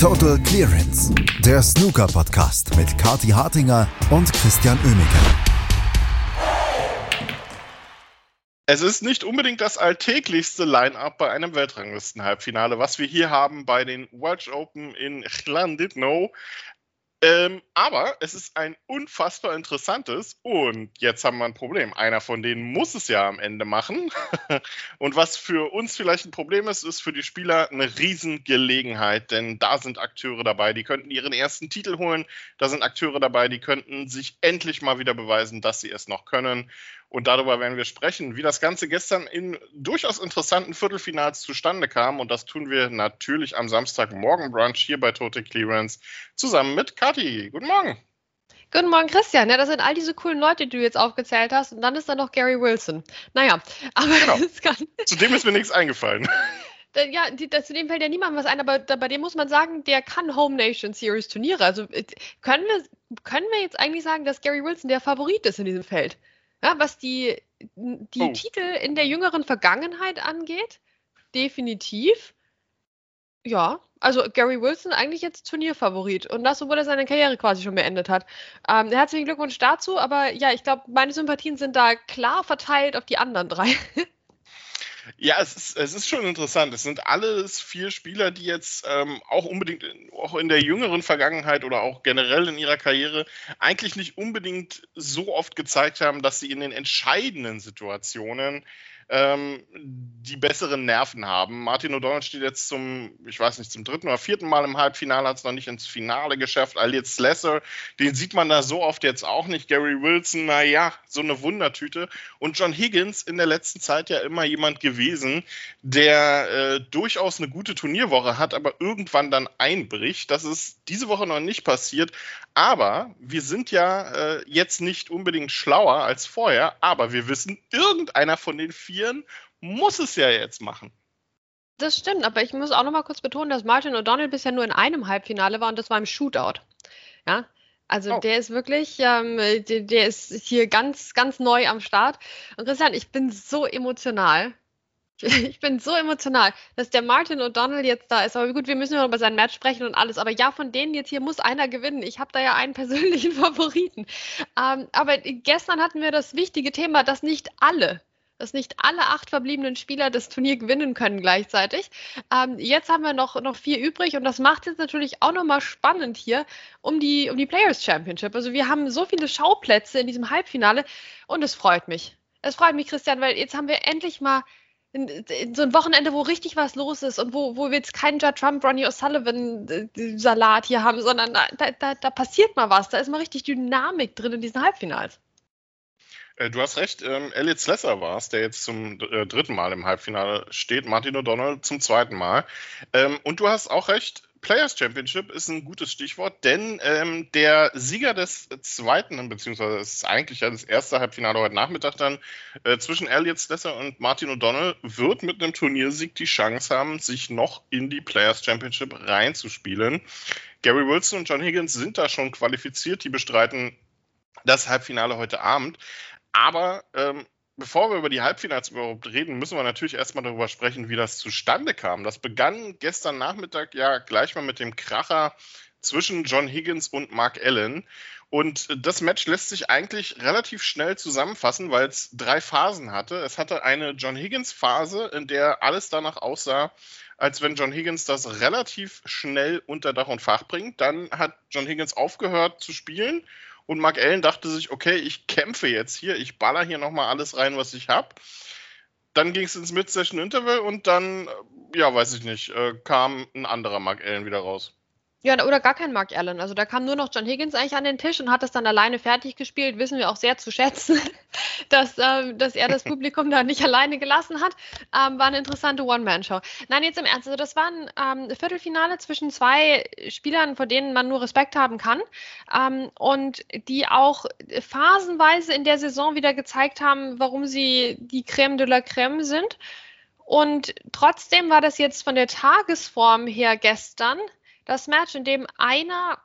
Total Clearance, der Snooker-Podcast mit Kati Hartinger und Christian Oemeke. Es ist nicht unbedingt das alltäglichste Line-up bei einem Weltranglisten-Halbfinale, was wir hier haben bei den Welsh Open in Llandudno. Ähm, aber es ist ein unfassbar interessantes und jetzt haben wir ein Problem. Einer von denen muss es ja am Ende machen. und was für uns vielleicht ein Problem ist, ist für die Spieler eine Riesengelegenheit, denn da sind Akteure dabei, die könnten ihren ersten Titel holen. Da sind Akteure dabei, die könnten sich endlich mal wieder beweisen, dass sie es noch können. Und darüber werden wir sprechen, wie das Ganze gestern in durchaus interessanten Viertelfinals zustande kam. Und das tun wir natürlich am Samstagmorgen Brunch hier bei Total Clearance zusammen mit Kathi. Guten Morgen. Guten Morgen, Christian. Ja, das sind all diese coolen Leute, die du jetzt aufgezählt hast. Und dann ist da noch Gary Wilson. Naja, aber genau. kann... zu dem ist mir nichts eingefallen. Ja, die, zu dem fällt ja niemandem was ein, aber da, bei dem muss man sagen, der kann Home Nation Series Turniere. Also äh, können wir, können wir jetzt eigentlich sagen, dass Gary Wilson der Favorit ist in diesem Feld? Ja, was die, die oh. Titel in der jüngeren Vergangenheit angeht, definitiv. Ja, also Gary Wilson eigentlich jetzt Turnierfavorit und das, obwohl er seine Karriere quasi schon beendet hat. Ähm, herzlichen Glückwunsch dazu, aber ja, ich glaube, meine Sympathien sind da klar verteilt auf die anderen drei. Ja, es ist, es ist schon interessant. Es sind alles vier Spieler, die jetzt ähm, auch unbedingt, auch in der jüngeren Vergangenheit oder auch generell in ihrer Karriere eigentlich nicht unbedingt so oft gezeigt haben, dass sie in den entscheidenden Situationen ähm, die besseren Nerven haben. Martin O'Donnell steht jetzt zum, ich weiß nicht, zum dritten oder vierten Mal im Halbfinale, hat es noch nicht ins Finale geschafft. Aliet Slesser, den sieht man da so oft jetzt auch nicht. Gary Wilson, naja, so eine Wundertüte. Und John Higgins in der letzten Zeit ja immer jemand gewesen, der äh, durchaus eine gute Turnierwoche hat, aber irgendwann dann einbricht. Das ist diese Woche noch nicht passiert. Aber wir sind ja äh, jetzt nicht unbedingt schlauer als vorher, aber wir wissen, irgendeiner von den vieren muss es ja jetzt machen. Das stimmt, aber ich muss auch noch mal kurz betonen, dass Martin O'Donnell bisher nur in einem Halbfinale war und das war im Shootout. Ja, also oh. der ist wirklich, ähm, der, der, ist hier ganz, ganz neu am Start. Und Christian, ich bin so emotional. Ich bin so emotional, dass der Martin O'Donnell jetzt da ist. Aber gut, wir müssen ja über sein Match sprechen und alles. Aber ja, von denen jetzt hier muss einer gewinnen. Ich habe da ja einen persönlichen Favoriten. Ähm, aber gestern hatten wir das wichtige Thema, dass nicht alle dass nicht alle acht verbliebenen Spieler das Turnier gewinnen können gleichzeitig. Ähm, jetzt haben wir noch, noch vier übrig und das macht jetzt natürlich auch nochmal spannend hier um die, um die Players Championship. Also wir haben so viele Schauplätze in diesem Halbfinale und es freut mich. Es freut mich, Christian, weil jetzt haben wir endlich mal so ein Wochenende, wo richtig was los ist und wo, wo wir jetzt keinen Judd Trump, Ronnie O'Sullivan-Salat äh, hier haben, sondern da, da, da passiert mal was. Da ist mal richtig Dynamik drin in diesen Halbfinals. Äh, du hast recht, ähm, Elliot Slesser war es, der jetzt zum äh, dritten Mal im Halbfinale steht, Martin O'Donnell zum zweiten Mal. Ähm, und du hast auch recht, Players Championship ist ein gutes Stichwort, denn ähm, der Sieger des zweiten, beziehungsweise es ist eigentlich ja das erste Halbfinale heute Nachmittag dann, äh, zwischen Elliot Slesser und Martin O'Donnell, wird mit einem Turniersieg die Chance haben, sich noch in die Players Championship reinzuspielen. Gary Wilson und John Higgins sind da schon qualifiziert, die bestreiten das Halbfinale heute Abend. Aber ähm, bevor wir über die Halbfinals überhaupt reden, müssen wir natürlich erstmal darüber sprechen, wie das zustande kam. Das begann gestern Nachmittag ja gleich mal mit dem Kracher zwischen John Higgins und Mark Allen. Und das Match lässt sich eigentlich relativ schnell zusammenfassen, weil es drei Phasen hatte. Es hatte eine John Higgins-Phase, in der alles danach aussah, als wenn John Higgins das relativ schnell unter Dach und Fach bringt. Dann hat John Higgins aufgehört zu spielen und Mark Allen dachte sich, okay, ich kämpfe jetzt hier, ich baller hier nochmal alles rein, was ich habe. Dann ging es ins Mid-Session-Interval und dann, ja, weiß ich nicht, äh, kam ein anderer Mark Allen wieder raus. Ja, oder gar kein Mark Allen. Also da kam nur noch John Higgins eigentlich an den Tisch und hat das dann alleine fertig gespielt. Wissen wir auch sehr zu schätzen, dass, ähm, dass er das Publikum da nicht alleine gelassen hat. Ähm, war eine interessante One-Man-Show. Nein, jetzt im Ernst. Also das war ein ähm, Viertelfinale zwischen zwei Spielern, vor denen man nur Respekt haben kann ähm, und die auch phasenweise in der Saison wieder gezeigt haben, warum sie die Crème de la Crème sind. Und trotzdem war das jetzt von der Tagesform her gestern das Match, in dem einer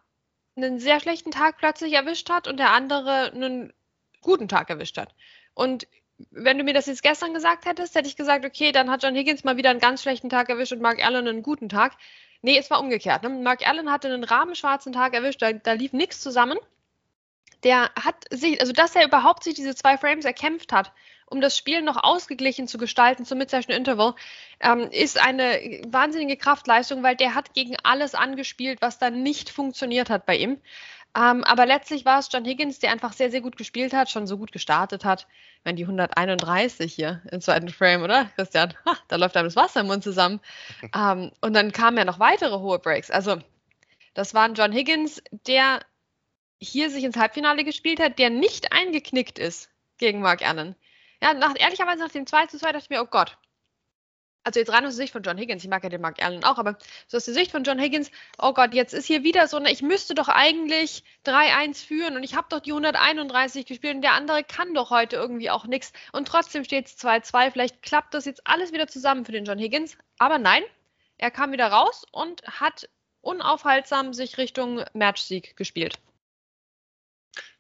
einen sehr schlechten Tag plötzlich erwischt hat und der andere einen guten Tag erwischt hat. Und wenn du mir das jetzt gestern gesagt hättest, hätte ich gesagt, okay, dann hat John Higgins mal wieder einen ganz schlechten Tag erwischt und Mark Allen einen guten Tag. Nee, es war umgekehrt. Ne? Mark Allen hatte einen rahmenschwarzen Tag erwischt, da, da lief nichts zusammen. Der hat sich, also dass er überhaupt sich diese zwei Frames erkämpft hat, um das Spiel noch ausgeglichen zu gestalten zum Mid-Session Interval, ähm, ist eine wahnsinnige Kraftleistung, weil der hat gegen alles angespielt, was dann nicht funktioniert hat bei ihm. Ähm, aber letztlich war es John Higgins, der einfach sehr, sehr gut gespielt hat, schon so gut gestartet hat. Ich meine, die 131 hier im zweiten Frame, oder, Christian? Ha, da läuft einem das Wasser im Mund zusammen. ähm, und dann kamen ja noch weitere hohe Breaks. Also, das war ein John Higgins, der hier sich ins Halbfinale gespielt hat, der nicht eingeknickt ist gegen Mark Allen. Ja, nach, ehrlicherweise nach dem 2 zu 2 dachte ich mir, oh Gott, also jetzt rein aus der Sicht von John Higgins, ich mag ja den Mark Allen auch, aber so aus der Sicht von John Higgins, oh Gott, jetzt ist hier wieder so, ich müsste doch eigentlich 3-1 führen und ich habe doch die 131 gespielt und der andere kann doch heute irgendwie auch nichts und trotzdem steht es 2-2, vielleicht klappt das jetzt alles wieder zusammen für den John Higgins, aber nein, er kam wieder raus und hat unaufhaltsam sich Richtung Matchsieg gespielt.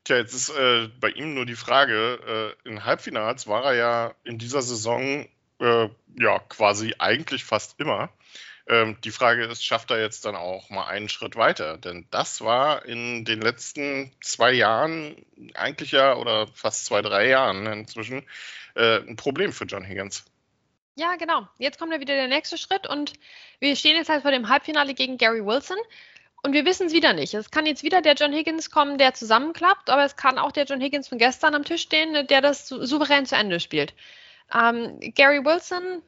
Tja, jetzt ist äh, bei ihm nur die Frage, äh, in Halbfinals war er ja in dieser Saison äh, ja, quasi eigentlich fast immer. Ähm, die Frage ist, schafft er jetzt dann auch mal einen Schritt weiter? Denn das war in den letzten zwei Jahren, eigentlich ja, oder fast zwei, drei Jahren inzwischen, äh, ein Problem für John Higgins. Ja, genau. Jetzt kommt ja wieder der nächste Schritt und wir stehen jetzt halt vor dem Halbfinale gegen Gary Wilson. Und wir wissen es wieder nicht. Es kann jetzt wieder der John Higgins kommen, der zusammenklappt, aber es kann auch der John Higgins von gestern am Tisch stehen, der das souverän zu Ende spielt. Ähm, Gary Wilson,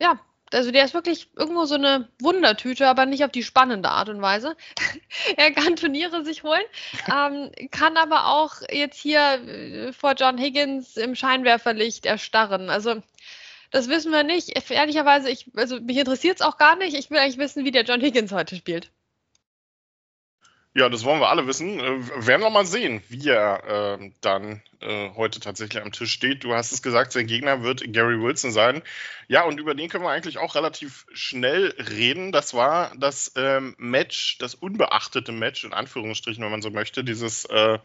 ja, also der ist wirklich irgendwo so eine Wundertüte, aber nicht auf die spannende Art und Weise. er kann Turniere sich holen, ähm, kann aber auch jetzt hier äh, vor John Higgins im Scheinwerferlicht erstarren. Also das wissen wir nicht. Ehrlicherweise, ich, also mich interessiert es auch gar nicht. Ich will eigentlich wissen, wie der John Higgins heute spielt. Ja, das wollen wir alle wissen. Äh, werden wir mal sehen, wie er äh, dann äh, heute tatsächlich am Tisch steht. Du hast es gesagt, sein Gegner wird Gary Wilson sein. Ja, und über den können wir eigentlich auch relativ schnell reden. Das war das ähm, Match, das unbeachtete Match, in Anführungsstrichen, wenn man so möchte. Dieses äh,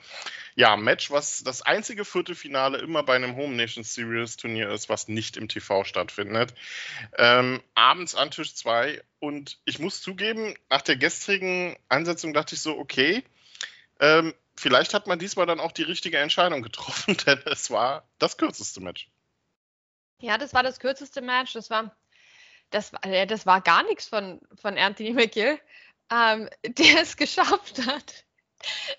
ja, Match, was das einzige Viertelfinale immer bei einem Home Nation Series Turnier ist, was nicht im TV stattfindet. Ähm, abends an Tisch 2 und ich muss zugeben, nach der gestrigen Ansetzung dachte ich so, okay, ähm, vielleicht hat man diesmal dann auch die richtige Entscheidung getroffen, denn es war das kürzeste Match. Ja, das war das kürzeste Match. Das war, das, äh, das war gar nichts von, von Anthony McGill, ähm, der es geschafft hat.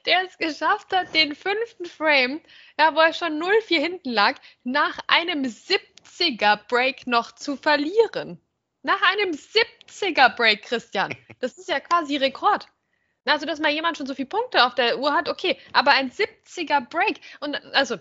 Der es geschafft hat, den fünften Frame, ja, wo er schon 0-4 hinten lag, nach einem 70er Break noch zu verlieren. Nach einem 70er Break, Christian. Das ist ja quasi Rekord. Also, dass mal jemand schon so viele Punkte auf der Uhr hat, okay, aber ein 70er Break. Und also,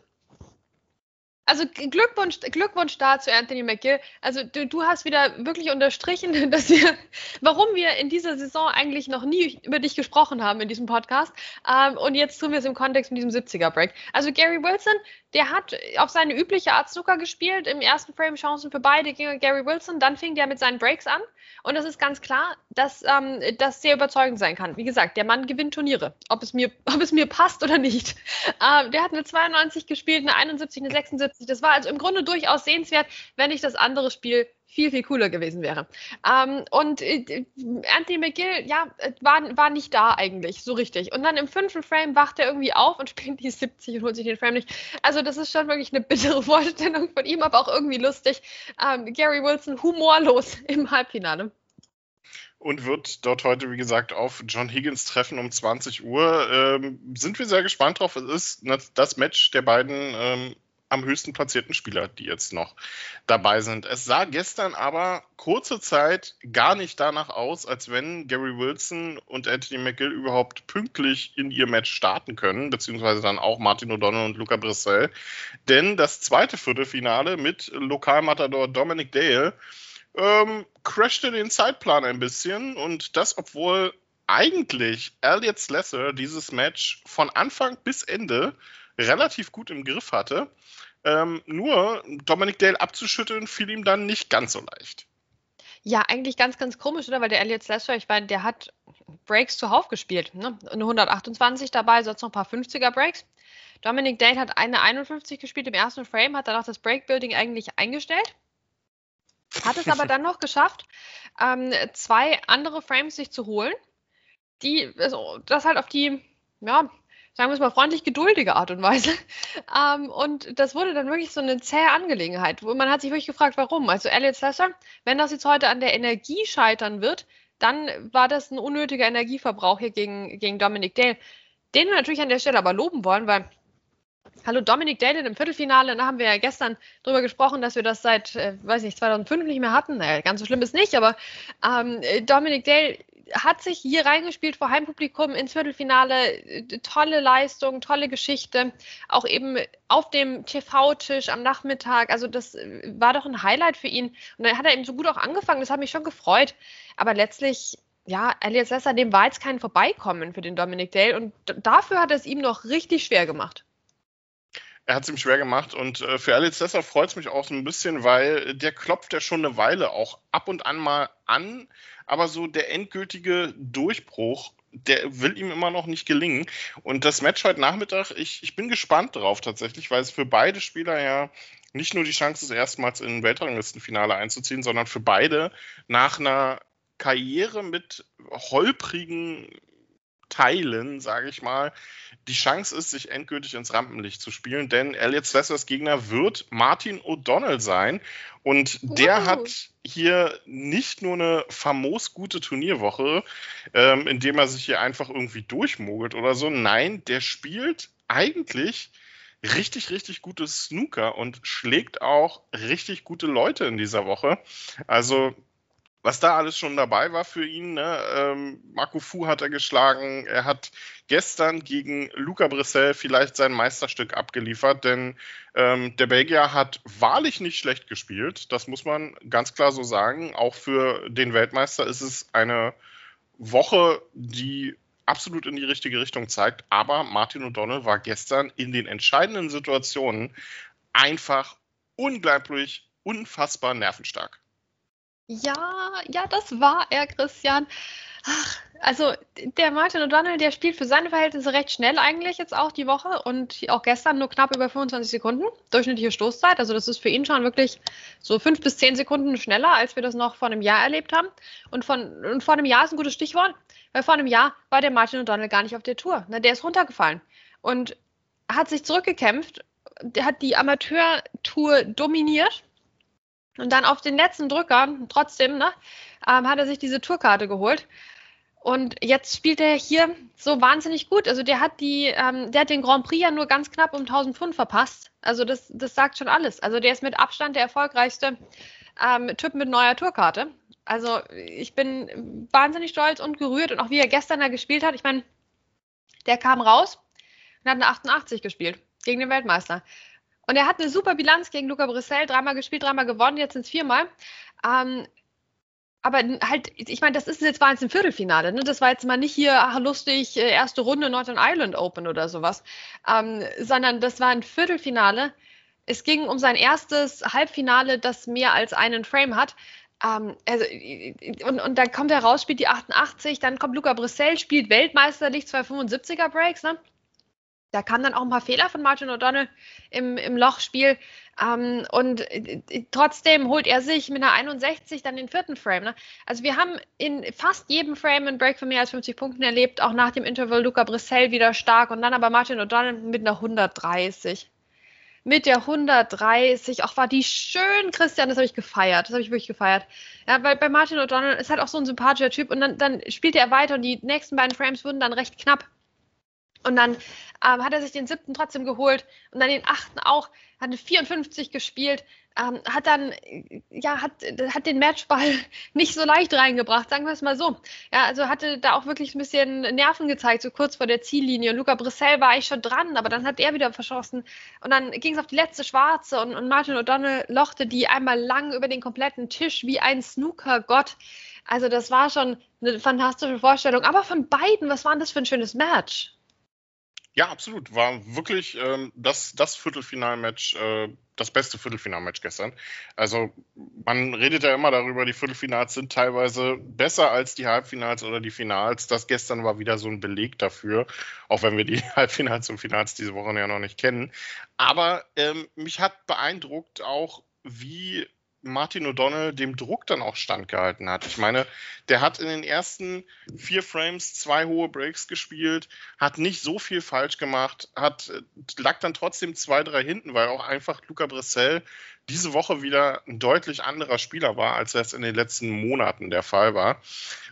also Glückwunsch, Glückwunsch da zu Anthony McGill. Also du, du, hast wieder wirklich unterstrichen, dass wir, warum wir in dieser Saison eigentlich noch nie über dich gesprochen haben in diesem Podcast. Ähm, und jetzt tun wir es im Kontext mit diesem 70er Break. Also Gary Wilson, der hat auf seine übliche Art Snooker gespielt. Im ersten Frame Chancen für beide gegen Gary Wilson. Dann fing der mit seinen Breaks an. Und es ist ganz klar, dass ähm, das sehr überzeugend sein kann. Wie gesagt, der Mann gewinnt Turniere, ob es mir, ob es mir passt oder nicht. Ähm, der hat eine 92 gespielt, eine 71, eine 76. Das war also im Grunde durchaus sehenswert, wenn nicht das andere Spiel viel, viel cooler gewesen wäre. Ähm, und äh, Anthony McGill, ja, war, war nicht da eigentlich, so richtig. Und dann im fünften Frame wacht er irgendwie auf und spielt die 70 und holt sich den Frame nicht. Also das ist schon wirklich eine bittere Vorstellung von ihm, aber auch irgendwie lustig. Ähm, Gary Wilson humorlos im Halbfinale und wird dort heute, wie gesagt, auf John Higgins treffen um 20 Uhr. Ähm, sind wir sehr gespannt drauf. Es ist das Match der beiden ähm, am höchsten platzierten Spieler, die jetzt noch dabei sind. Es sah gestern aber kurze Zeit gar nicht danach aus, als wenn Gary Wilson und Anthony McGill überhaupt pünktlich in ihr Match starten können, beziehungsweise dann auch Martin O'Donnell und Luca Brissell. Denn das zweite Viertelfinale mit Lokalmatador Dominic Dale ähm, crashte den Zeitplan ein bisschen und das, obwohl eigentlich Elliot Slesser dieses Match von Anfang bis Ende relativ gut im Griff hatte. Ähm, nur Dominic Dale abzuschütteln fiel ihm dann nicht ganz so leicht. Ja, eigentlich ganz, ganz komisch, oder? Weil der Elliot Slesser, ich meine, der hat Breaks zuhauf gespielt. Ne? Eine 128 dabei, sonst noch ein paar 50er Breaks. Dominic Dale hat eine 51 gespielt im ersten Frame, hat danach das Breakbuilding eigentlich eingestellt. Hat es aber dann noch geschafft, ähm, zwei andere Frames sich zu holen, die also das halt auf die, ja, sagen wir es mal freundlich, geduldige Art und Weise. Ähm, und das wurde dann wirklich so eine zähe Angelegenheit, wo man hat sich wirklich gefragt, warum. Also Elliot Slesser, wenn das jetzt heute an der Energie scheitern wird, dann war das ein unnötiger Energieverbrauch hier gegen, gegen Dominic Dale, den wir natürlich an der Stelle aber loben wollen, weil Hallo Dominic Dale im Viertelfinale. Da haben wir ja gestern drüber gesprochen, dass wir das seit, äh, weiß nicht, 2005 nicht mehr hatten. Naja, ganz so schlimm ist nicht, aber ähm, Dominic Dale hat sich hier reingespielt vor Heimpublikum ins Viertelfinale. Äh, tolle Leistung, tolle Geschichte. Auch eben auf dem TV-Tisch am Nachmittag. Also das äh, war doch ein Highlight für ihn. Und dann hat er eben so gut auch angefangen. Das hat mich schon gefreut. Aber letztlich ja, Elias Sessa, dem war jetzt kein Vorbeikommen für den Dominic Dale und dafür hat er es ihm noch richtig schwer gemacht. Er hat es ihm schwer gemacht und äh, für Alex Lesser freut es mich auch so ein bisschen, weil der klopft ja schon eine Weile auch ab und an mal an, aber so der endgültige Durchbruch, der will ihm immer noch nicht gelingen. Und das Match heute Nachmittag, ich, ich bin gespannt drauf tatsächlich, weil es für beide Spieler ja nicht nur die Chance ist, erstmals in ein Weltranglistenfinale einzuziehen, sondern für beide nach einer Karriere mit holprigen Teilen, sage ich mal, die Chance ist, sich endgültig ins Rampenlicht zu spielen, denn Elliot Slessers Gegner wird Martin O'Donnell sein. Und der uh. hat hier nicht nur eine famos gute Turnierwoche, ähm, indem er sich hier einfach irgendwie durchmogelt oder so. Nein, der spielt eigentlich richtig, richtig gutes Snooker und schlägt auch richtig gute Leute in dieser Woche. Also was da alles schon dabei war für ihn. Ne? Ähm, Marco Fu hat er geschlagen. Er hat gestern gegen Luca Brissell vielleicht sein Meisterstück abgeliefert, denn ähm, der Belgier hat wahrlich nicht schlecht gespielt. Das muss man ganz klar so sagen. Auch für den Weltmeister ist es eine Woche, die absolut in die richtige Richtung zeigt. Aber Martin O'Donnell war gestern in den entscheidenden Situationen einfach unglaublich, unfassbar nervenstark. Ja, ja, das war er, Christian. Ach, also der Martin O'Donnell, der spielt für seine Verhältnisse recht schnell eigentlich jetzt auch die Woche und auch gestern nur knapp über 25 Sekunden durchschnittliche Stoßzeit. Also das ist für ihn schon wirklich so fünf bis zehn Sekunden schneller, als wir das noch vor einem Jahr erlebt haben. Und, von, und vor einem Jahr ist ein gutes Stichwort, weil vor einem Jahr war der Martin O'Donnell gar nicht auf der Tour. Na, der ist runtergefallen und hat sich zurückgekämpft. Der hat die Amateurtour dominiert und dann auf den letzten Drücker, trotzdem, ne, ähm, hat er sich diese Tourkarte geholt. Und jetzt spielt er hier so wahnsinnig gut. Also der hat die, ähm, der hat den Grand Prix ja nur ganz knapp um 1000 Pfund verpasst. Also das, das sagt schon alles. Also der ist mit Abstand der erfolgreichste ähm, Typ mit neuer Tourkarte. Also ich bin wahnsinnig stolz und gerührt und auch wie er gestern da gespielt hat. Ich meine, der kam raus und hat eine 88 gespielt gegen den Weltmeister. Und er hat eine super Bilanz gegen Luca Brissell, dreimal gespielt, dreimal gewonnen, jetzt sind es viermal. Ähm, aber halt, ich meine, das ist jetzt war jetzt ein Viertelfinale, ne? Das war jetzt mal nicht hier ach, lustig äh, erste Runde Northern Ireland Open oder sowas, ähm, sondern das war ein Viertelfinale. Es ging um sein erstes Halbfinale, das mehr als einen Frame hat. Ähm, also, und, und dann kommt er raus, spielt die 88, dann kommt Luca Brissell, spielt Weltmeisterlich zwei 75er Breaks, ne? Da kamen dann auch ein paar Fehler von Martin O'Donnell im, im Lochspiel. Ähm, und äh, trotzdem holt er sich mit einer 61 dann den vierten Frame. Ne? Also wir haben in fast jedem Frame einen Break von mehr als 50 Punkten erlebt, auch nach dem Interval Luca Brissell wieder stark und dann aber Martin O'Donnell mit einer 130. Mit der 130, auch war die schön, Christian, das habe ich gefeiert, das habe ich wirklich gefeiert. Ja, weil bei Martin O'Donnell ist halt auch so ein sympathischer Typ und dann, dann spielte er weiter und die nächsten beiden Frames wurden dann recht knapp. Und dann ähm, hat er sich den siebten trotzdem geholt und dann den achten auch, hat eine 54 gespielt, ähm, hat dann, ja, hat, hat den Matchball nicht so leicht reingebracht, sagen wir es mal so. Ja, also hatte da auch wirklich ein bisschen Nerven gezeigt, so kurz vor der Ziellinie. Und Luca Brissell war eigentlich schon dran, aber dann hat er wieder verschossen. Und dann ging es auf die letzte Schwarze und, und Martin O'Donnell lochte die einmal lang über den kompletten Tisch wie ein Snooker-Gott. Also das war schon eine fantastische Vorstellung. Aber von beiden, was war denn das für ein schönes Match? Ja, absolut. War wirklich ähm, das, das Viertelfinalmatch, äh, das beste Viertelfinalmatch gestern. Also man redet ja immer darüber, die Viertelfinals sind teilweise besser als die Halbfinals oder die Finals. Das gestern war wieder so ein Beleg dafür, auch wenn wir die Halbfinals und Finals diese Woche ja noch nicht kennen. Aber ähm, mich hat beeindruckt auch, wie Martin O'Donnell dem Druck dann auch standgehalten hat. Ich meine, der hat in den ersten vier Frames zwei hohe Breaks gespielt, hat nicht so viel falsch gemacht, hat, lag dann trotzdem zwei, drei hinten, weil auch einfach Luca Bressel diese Woche wieder ein deutlich anderer Spieler war, als er es in den letzten Monaten der Fall war.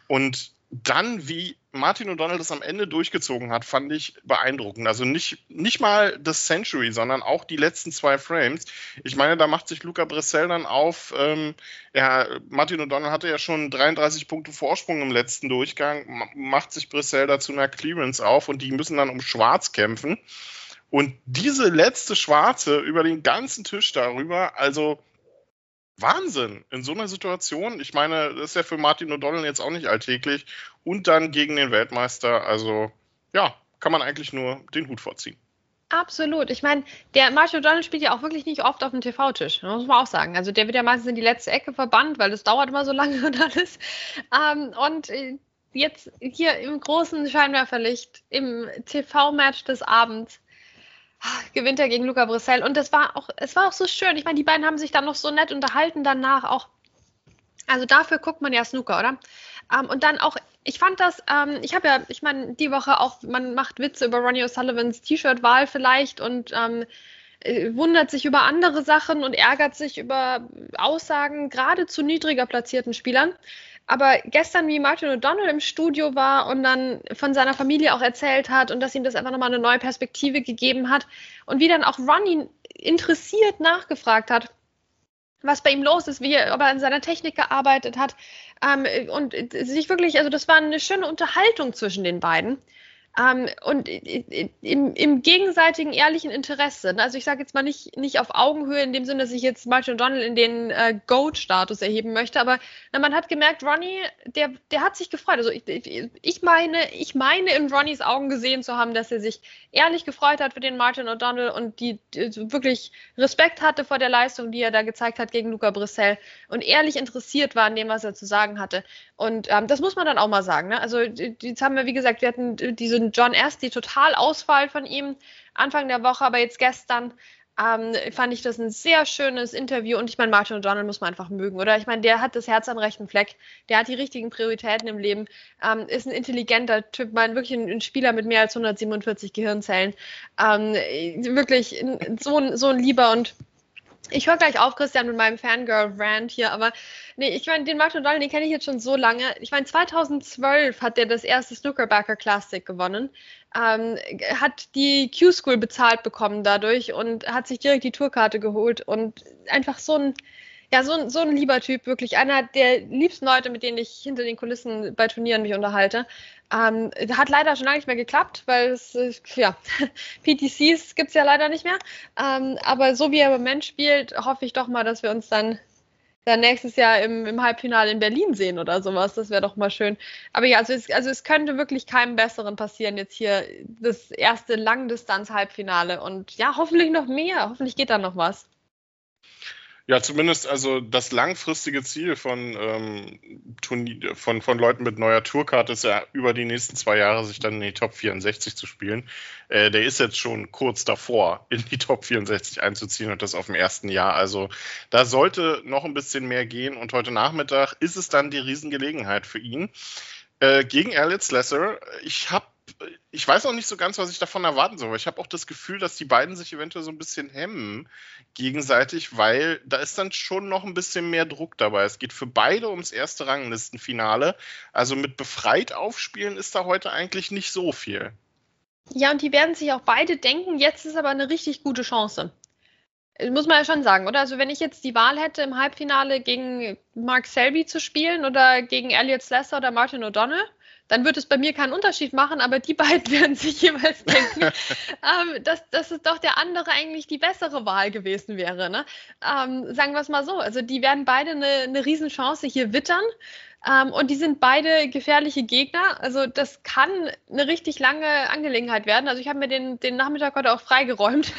Und dann, wie Martin O'Donnell das am Ende durchgezogen hat, fand ich beeindruckend. Also nicht, nicht mal das Century, sondern auch die letzten zwei Frames. Ich meine, da macht sich Luca Bressel dann auf. Ähm, ja, Martin O'Donnell hatte ja schon 33 Punkte Vorsprung im letzten Durchgang, macht sich Bressel dazu einer Clearance auf und die müssen dann um Schwarz kämpfen. Und diese letzte Schwarze über den ganzen Tisch darüber, also Wahnsinn in so einer Situation. Ich meine, das ist ja für Martin O'Donnell jetzt auch nicht alltäglich. Und dann gegen den Weltmeister. Also ja, kann man eigentlich nur den Hut vorziehen. Absolut. Ich meine, der Martin O'Donnell spielt ja auch wirklich nicht oft auf dem TV-Tisch, muss man auch sagen. Also der wird ja meistens in die letzte Ecke verbannt, weil das dauert immer so lange und alles. Ähm, und äh, jetzt hier im großen Scheinwerferlicht, im TV-Match des Abends, gewinnt er gegen Luca Brissell. Und das war auch, es war auch so schön. Ich meine, die beiden haben sich dann noch so nett unterhalten danach auch. Also dafür guckt man ja Snooker, oder? Ähm, und dann auch, ich fand das, ähm, ich habe ja, ich meine, die Woche auch, man macht Witze über Ronnie O'Sullivans T-Shirt-Wahl vielleicht und ähm, äh, wundert sich über andere Sachen und ärgert sich über Aussagen gerade zu niedriger platzierten Spielern. Aber gestern, wie Martin O'Donnell im Studio war und dann von seiner Familie auch erzählt hat und dass ihm das einfach nochmal eine neue Perspektive gegeben hat und wie dann auch Ronnie interessiert nachgefragt hat, was bei ihm los ist, wie er, ob er an seiner Technik gearbeitet hat ähm, und sich wirklich, also das war eine schöne Unterhaltung zwischen den beiden. Ähm, und im, im, gegenseitigen ehrlichen Interesse. Also ich sage jetzt mal nicht, nicht auf Augenhöhe in dem Sinne, dass ich jetzt Martin O'Donnell in den äh, Goat-Status erheben möchte, aber na, man hat gemerkt, Ronnie, der, der hat sich gefreut. Also ich, ich, meine, ich meine in Ronnies Augen gesehen zu haben, dass er sich ehrlich gefreut hat für den Martin O'Donnell und die, die wirklich Respekt hatte vor der Leistung, die er da gezeigt hat gegen Luca Brissell und ehrlich interessiert war an dem, was er zu sagen hatte. Und ähm, das muss man dann auch mal sagen. Ne? Also jetzt haben wir, wie gesagt, wir hatten diese John Asty total Ausfall von ihm Anfang der Woche, aber jetzt gestern ähm, fand ich das ein sehr schönes Interview. Und ich meine, Martin O'Donnell muss man einfach mögen, oder? Ich meine, der hat das Herz am rechten Fleck, der hat die richtigen Prioritäten im Leben, ähm, ist ein intelligenter Typ, mein wirklich ein, ein, Spieler mit mehr als 147 Gehirnzellen, ähm, wirklich so, so ein lieber und ich höre gleich auf, Christian, mit meinem Fangirl-Rant hier, aber nee, ich meine, den Martin O'Donnell, den kenne ich jetzt schon so lange. Ich meine, 2012 hat der das erste Snookerbacker Classic gewonnen, ähm, hat die Q-School bezahlt bekommen dadurch und hat sich direkt die Tourkarte geholt und einfach so ein, ja, so ein, so ein lieber Typ, wirklich einer der liebsten Leute, mit denen ich hinter den Kulissen bei Turnieren mich unterhalte. Ähm, hat leider schon lange nicht mehr geklappt, weil es, ja, PTCs gibt es ja leider nicht mehr. Ähm, aber so wie er im Moment spielt, hoffe ich doch mal, dass wir uns dann, dann nächstes Jahr im, im Halbfinale in Berlin sehen oder sowas. Das wäre doch mal schön. Aber ja, also es, also es könnte wirklich keinem Besseren passieren, jetzt hier das erste Langdistanz-Halbfinale. Und ja, hoffentlich noch mehr. Hoffentlich geht da noch was. Ja, zumindest also das langfristige Ziel von, ähm, von, von Leuten mit neuer Tourkarte ist ja über die nächsten zwei Jahre sich dann in die Top 64 zu spielen. Äh, der ist jetzt schon kurz davor, in die Top 64 einzuziehen und das auf dem ersten Jahr. Also da sollte noch ein bisschen mehr gehen und heute Nachmittag ist es dann die Riesengelegenheit für ihn. Äh, gegen Elliot Slesser. Ich habe ich weiß auch nicht so ganz, was ich davon erwarten soll. Ich habe auch das Gefühl, dass die beiden sich eventuell so ein bisschen hemmen gegenseitig, weil da ist dann schon noch ein bisschen mehr Druck dabei. Es geht für beide ums erste Ranglistenfinale. Also mit befreit aufspielen ist da heute eigentlich nicht so viel. Ja, und die werden sich auch beide denken, jetzt ist aber eine richtig gute Chance. Muss man ja schon sagen, oder? Also wenn ich jetzt die Wahl hätte, im Halbfinale gegen Mark Selby zu spielen oder gegen Elliot Slesser oder Martin O'Donnell, dann wird es bei mir keinen Unterschied machen, aber die beiden werden sich jeweils denken, ähm, dass, dass es doch der andere eigentlich die bessere Wahl gewesen wäre. Ne? Ähm, sagen wir es mal so. Also die werden beide eine, eine Riesenchance hier wittern. Ähm, und die sind beide gefährliche Gegner. Also das kann eine richtig lange Angelegenheit werden. Also ich habe mir den, den Nachmittag heute auch freigeräumt.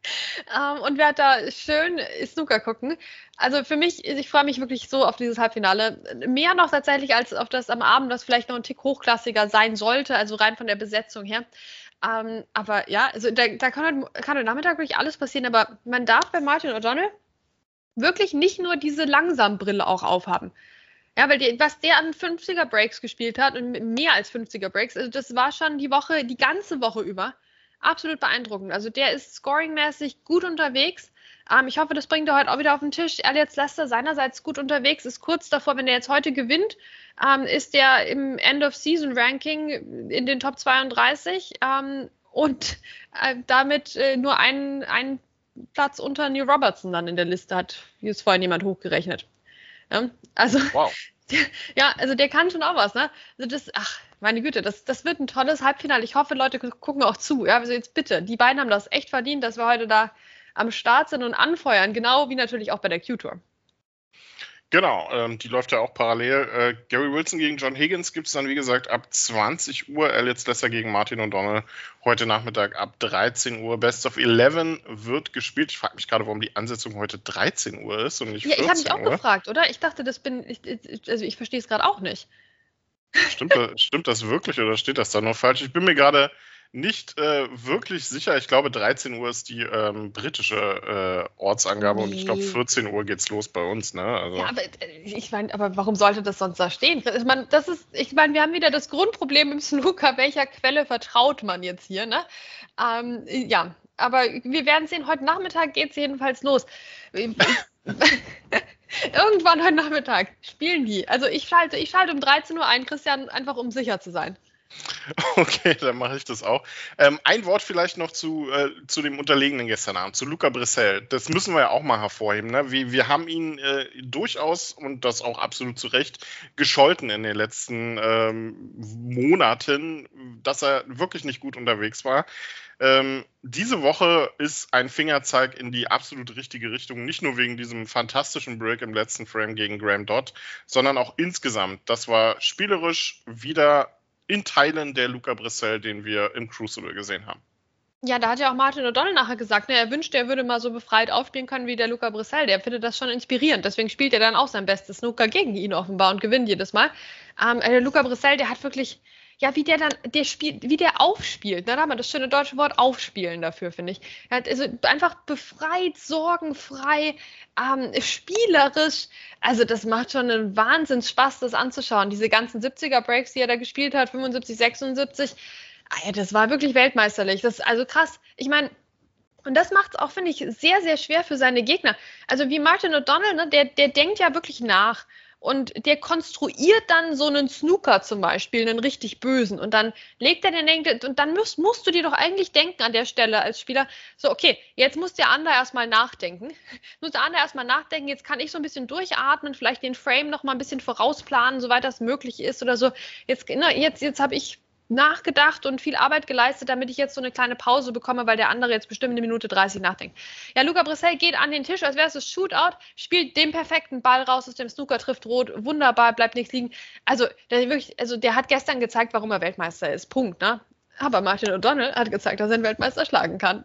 ähm, und werde da schön Snooker gucken. Also für mich, ich freue mich wirklich so auf dieses Halbfinale. Mehr noch tatsächlich als auf das am Abend, das vielleicht noch ein Tick hochklassiger sein sollte, also rein von der Besetzung her. Ähm, aber ja, also da, da kann, heute, kann heute Nachmittag wirklich alles passieren, aber man darf bei Martin O'Donnell wirklich nicht nur diese Langsam-Brille auch aufhaben. Ja, weil die, was der an 50er Breaks gespielt hat und mehr als 50er Breaks, also das war schon die Woche, die ganze Woche über absolut beeindruckend. Also der ist scoringmäßig gut unterwegs. Ähm, ich hoffe, das bringt er heute auch wieder auf den Tisch. Elliot Lester seinerseits gut unterwegs, ist kurz davor, wenn er jetzt heute gewinnt, ähm, ist der im End-of-Season-Ranking in den Top 32 ähm, und äh, damit äh, nur einen, einen Platz unter Neil Robertson dann in der Liste hat, wie es vorhin jemand hochgerechnet. Ja, also, wow. ja, also der kann schon auch was, ne? Also das, ach, meine Güte, das, das wird ein tolles Halbfinale. Ich hoffe, Leute gucken auch zu. Ja, also jetzt bitte, die beiden haben das echt verdient, dass wir heute da am Start sind und anfeuern, genau wie natürlich auch bei der Q-Tour. Genau, ähm, die läuft ja auch parallel. Äh, Gary Wilson gegen John Higgins gibt es dann, wie gesagt, ab 20 Uhr. Elliot Lesser gegen Martin O'Donnell heute Nachmittag ab 13 Uhr. Best of 11 wird gespielt. Ich frage mich gerade, warum die Ansetzung heute 13 Uhr ist und nicht 14 Uhr. Ja, ich habe mich auch gefragt, oder? Ich dachte, das bin, ich, also ich verstehe es gerade auch nicht. Stimmt, stimmt das wirklich oder steht das da noch falsch? Ich bin mir gerade nicht äh, wirklich sicher. Ich glaube, 13 Uhr ist die ähm, britische äh, Ortsangabe nee. und ich glaube, 14 Uhr geht's los bei uns. Ne? Also. Ja, aber äh, ich meine, aber warum sollte das sonst da stehen? Ich meine, das ist, ich meine, wir haben wieder das Grundproblem im Snooker, welcher Quelle vertraut man jetzt hier, ne? Ähm, ja, aber wir werden sehen, heute Nachmittag geht es jedenfalls los. Irgendwann heute Nachmittag spielen die. Also ich schalte, ich schalte um 13 Uhr ein, Christian, einfach um sicher zu sein. Okay, dann mache ich das auch. Ähm, ein Wort vielleicht noch zu, äh, zu dem Unterlegenen gestern Abend, zu Luca Brissell. Das müssen wir ja auch mal hervorheben. Ne? Wir, wir haben ihn äh, durchaus, und das auch absolut zu Recht, gescholten in den letzten ähm, Monaten, dass er wirklich nicht gut unterwegs war. Ähm, diese Woche ist ein Fingerzeig in die absolut richtige Richtung, nicht nur wegen diesem fantastischen Break im letzten Frame gegen Graham Dodd, sondern auch insgesamt. Das war spielerisch wieder in Teilen der Luca Brissell, den wir im Crucible gesehen haben. Ja, da hat ja auch Martin O'Donnell nachher gesagt, ne, er wünscht, er würde mal so befreit aufspielen können wie der Luca Brissell. Der findet das schon inspirierend. Deswegen spielt er dann auch sein bestes Snooker gegen ihn offenbar und gewinnt jedes Mal. Ähm, der Luca Brissell, der hat wirklich, ja, wie der dann, der spielt, wie der aufspielt. Ne? Da haben wir das schöne deutsche Wort aufspielen dafür, finde ich. Also einfach befreit, sorgenfrei, ähm, spielerisch. Also das macht schon einen Wahnsinns Spaß, das anzuschauen. Diese ganzen 70er Breaks, die er da gespielt hat, 75, 76. Ah ja, das war wirklich weltmeisterlich. Das ist also krass. Ich meine, und das macht es auch, finde ich, sehr, sehr schwer für seine Gegner. Also wie Martin O'Donnell, ne, der, der denkt ja wirklich nach und der konstruiert dann so einen Snooker zum Beispiel, einen richtig bösen. Und dann legt er den denkt, und dann musst, musst du dir doch eigentlich denken an der Stelle als Spieler, so, okay, jetzt muss der andere erstmal nachdenken. muss der andere erstmal nachdenken, jetzt kann ich so ein bisschen durchatmen, vielleicht den Frame noch mal ein bisschen vorausplanen, soweit das möglich ist oder so. Jetzt, ne, jetzt, jetzt habe ich nachgedacht und viel Arbeit geleistet, damit ich jetzt so eine kleine Pause bekomme, weil der andere jetzt bestimmt eine Minute 30 nachdenkt. Ja, Luca Brissell geht an den Tisch, als wäre es das Shootout, spielt den perfekten Ball raus aus dem Snooker, trifft rot, wunderbar, bleibt nichts liegen. Also der, wirklich, also der hat gestern gezeigt, warum er Weltmeister ist. Punkt, ne? Aber Martin O'Donnell hat gezeigt, dass er einen Weltmeister schlagen kann.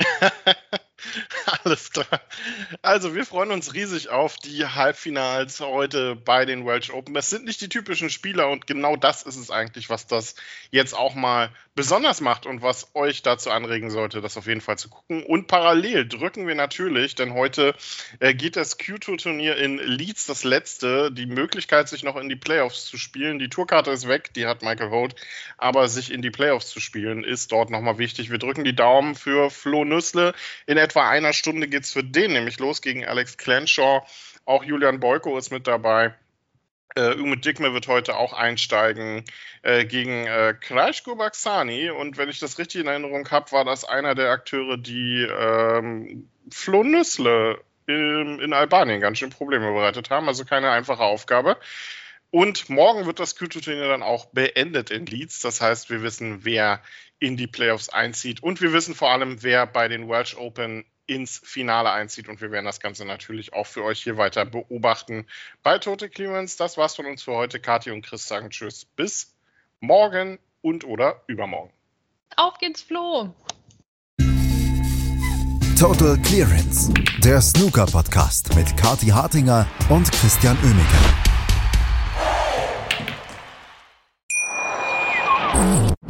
Alles klar. Also, wir freuen uns riesig auf die Halbfinals heute bei den Welsh Open. Es sind nicht die typischen Spieler und genau das ist es eigentlich, was das jetzt auch mal besonders macht und was euch dazu anregen sollte, das auf jeden Fall zu gucken. Und parallel drücken wir natürlich, denn heute äh, geht das Q-Tour-Turnier in Leeds, das letzte, die Möglichkeit, sich noch in die Playoffs zu spielen. Die Tourkarte ist weg, die hat Michael Holt, aber sich in die Playoffs zu spielen, ist dort nochmal wichtig. Wir drücken die Daumen für Flo Nüssle in etwa einer Stunde geht es für den nämlich los gegen Alex Clanshaw. Auch Julian Boyko ist mit dabei. Äh, Umut Dickme wird heute auch einsteigen äh, gegen äh, Krajko Baksani. Und wenn ich das richtig in Erinnerung habe, war das einer der Akteure, die ähm, Flo Nüssle in, in Albanien ganz schön Probleme bereitet haben. Also keine einfache Aufgabe. Und morgen wird das Q-Turnier dann auch beendet in Leeds. Das heißt, wir wissen, wer in die Playoffs einzieht. Und wir wissen vor allem, wer bei den Welsh Open ins Finale einzieht. Und wir werden das Ganze natürlich auch für euch hier weiter beobachten bei Tote Clemens. Das war's von uns für heute. Kathi und Chris sagen Tschüss. Bis morgen und oder übermorgen. Auf geht's, Flo. Total Clearance, der Snooker-Podcast mit Kathi Hartinger und Christian Oemeke.